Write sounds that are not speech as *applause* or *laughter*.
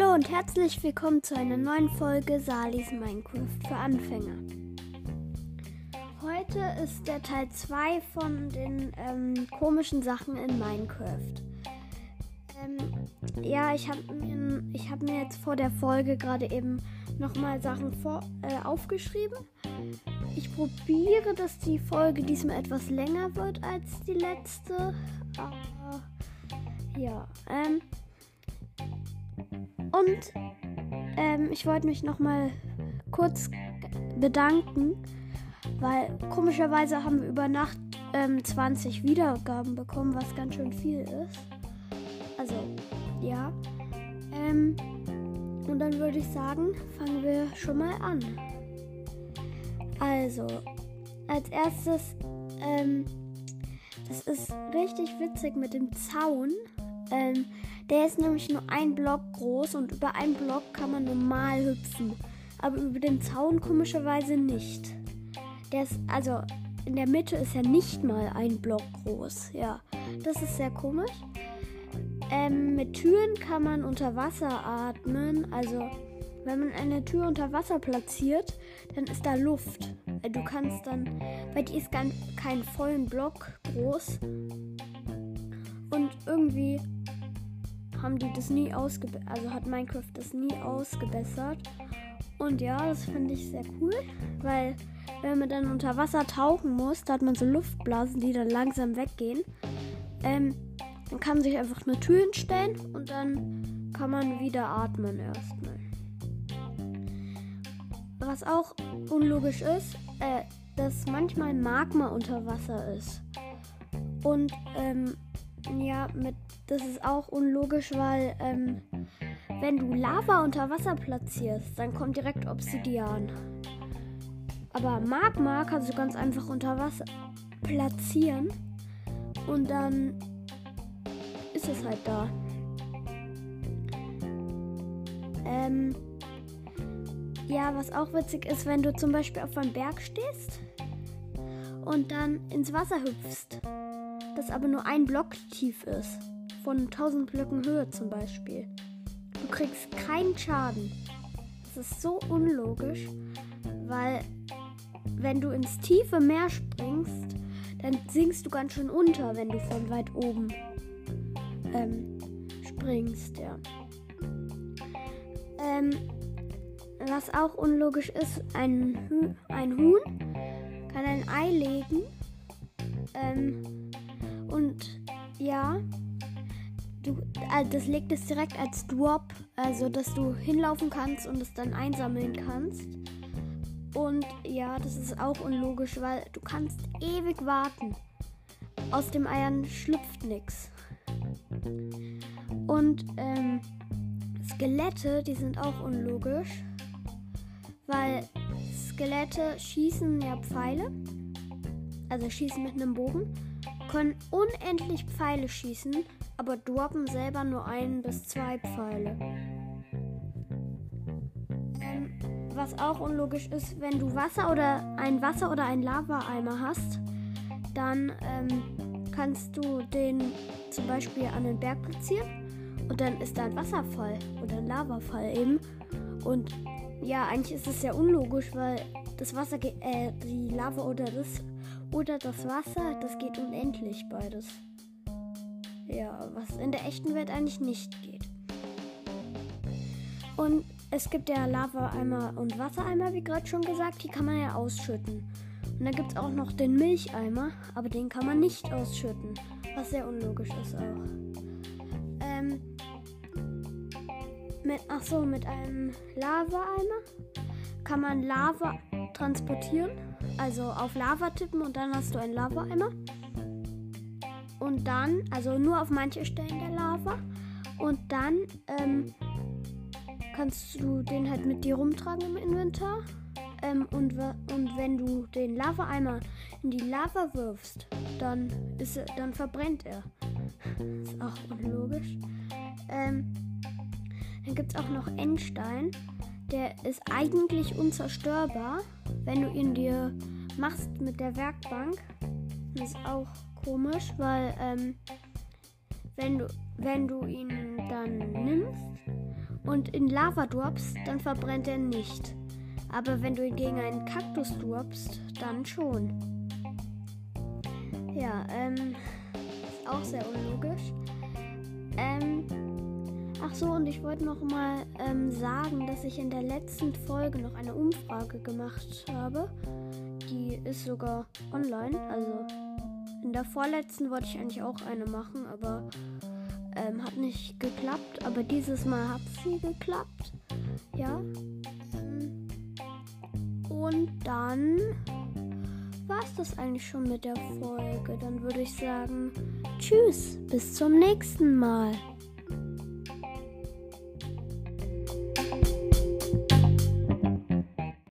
Herzlich willkommen zu einer neuen Folge Salis Minecraft für Anfänger. Heute ist der Teil 2 von den ähm, komischen Sachen in Minecraft. Ähm, ja, ich habe mir, hab mir jetzt vor der Folge gerade eben nochmal Sachen vor, äh, aufgeschrieben. Ich probiere, dass die Folge diesmal etwas länger wird als die letzte. Aber ja, ähm. Und ähm, ich wollte mich nochmal kurz bedanken, weil komischerweise haben wir über Nacht ähm, 20 Wiedergaben bekommen, was ganz schön viel ist. Also, ja. Ähm, und dann würde ich sagen, fangen wir schon mal an. Also, als erstes, ähm, das ist richtig witzig mit dem Zaun. Ähm, der ist nämlich nur ein Block groß und über einen Block kann man normal hüpfen. Aber über den Zaun komischerweise nicht. Der ist, also in der Mitte ist er nicht mal ein Block groß. Ja, das ist sehr komisch. Ähm, mit Türen kann man unter Wasser atmen. Also wenn man eine Tür unter Wasser platziert, dann ist da Luft. Du kannst dann, weil die ist gar kein vollen Block groß. Und irgendwie haben die das nie ausgebessert, also hat Minecraft das nie ausgebessert. Und ja, das finde ich sehr cool, weil wenn man dann unter Wasser tauchen muss, da hat man so Luftblasen, die dann langsam weggehen. Ähm, dann kann man sich einfach eine Tür hinstellen und dann kann man wieder atmen erstmal. Was auch unlogisch ist, äh, dass manchmal Magma unter Wasser ist. Und ähm, ja, mit, das ist auch unlogisch, weil ähm, wenn du Lava unter Wasser platzierst, dann kommt direkt Obsidian. Aber Magma kannst du ganz einfach unter Wasser platzieren und dann ist es halt da. Ähm, ja, was auch witzig ist, wenn du zum Beispiel auf einem Berg stehst und dann ins Wasser hüpfst das aber nur ein Block tief ist. Von 1000 Blöcken Höhe zum Beispiel. Du kriegst keinen Schaden. Das ist so unlogisch, weil wenn du ins tiefe Meer springst, dann sinkst du ganz schön unter, wenn du von weit oben ähm, springst, ja. Ähm, was auch unlogisch ist, ein, Hü ein Huhn kann ein Ei legen. Ähm, und ja, du, also das legt es direkt als Drop, also dass du hinlaufen kannst und es dann einsammeln kannst. Und ja, das ist auch unlogisch, weil du kannst ewig warten. Aus dem Eiern schlüpft nichts. Und ähm, Skelette, die sind auch unlogisch, weil Skelette schießen ja Pfeile, also schießen mit einem Bogen können unendlich Pfeile schießen, aber droppen selber nur ein bis zwei Pfeile. Ähm, was auch unlogisch ist, wenn du Wasser oder ein Wasser oder ein Lava-Eimer hast, dann ähm, kannst du den zum Beispiel an den Berg platzieren und dann ist da ein Wasserfall oder ein Lavafall eben. Und ja, eigentlich ist es ja unlogisch, weil das Wasser, äh, die Lava oder das oder das Wasser, das geht unendlich beides. Ja, was in der echten Welt eigentlich nicht geht. Und es gibt ja Lava-Eimer und Wassereimer, wie gerade schon gesagt, die kann man ja ausschütten. Und dann gibt es auch noch den Milcheimer, aber den kann man nicht ausschütten, was sehr unlogisch ist auch. Ähm, mit, ach so, mit einem Lava-Eimer kann man Lava transportieren also auf Lava tippen und dann hast du einen Lava-Eimer. Und dann, also nur auf manche Stellen der Lava. Und dann ähm, kannst du den halt mit dir rumtragen im Inventar. Ähm, und, und wenn du den Lava-Eimer in die Lava wirfst, dann, ist, dann verbrennt er. *laughs* ist auch unlogisch. Ähm, dann gibt es auch noch Endstein. Der ist eigentlich unzerstörbar wenn du ihn dir machst mit der Werkbank, ist auch komisch, weil ähm, wenn du wenn du ihn dann nimmst und in Lava droppst, dann verbrennt er nicht. Aber wenn du ihn gegen einen Kaktus droppst, dann schon. Ja, ähm, ist auch sehr unlogisch. Ähm, ach so, und ich wollte noch mal ähm, sagen, dass ich in der letzten Folge noch eine Umfrage gemacht habe. Die ist sogar online, also in der vorletzten wollte ich eigentlich auch eine machen, aber ähm, hat nicht geklappt. Aber dieses Mal hat sie geklappt. Ja. Ähm, und dann war es das eigentlich schon mit der Folge. Dann würde ich sagen, tschüss, bis zum nächsten Mal.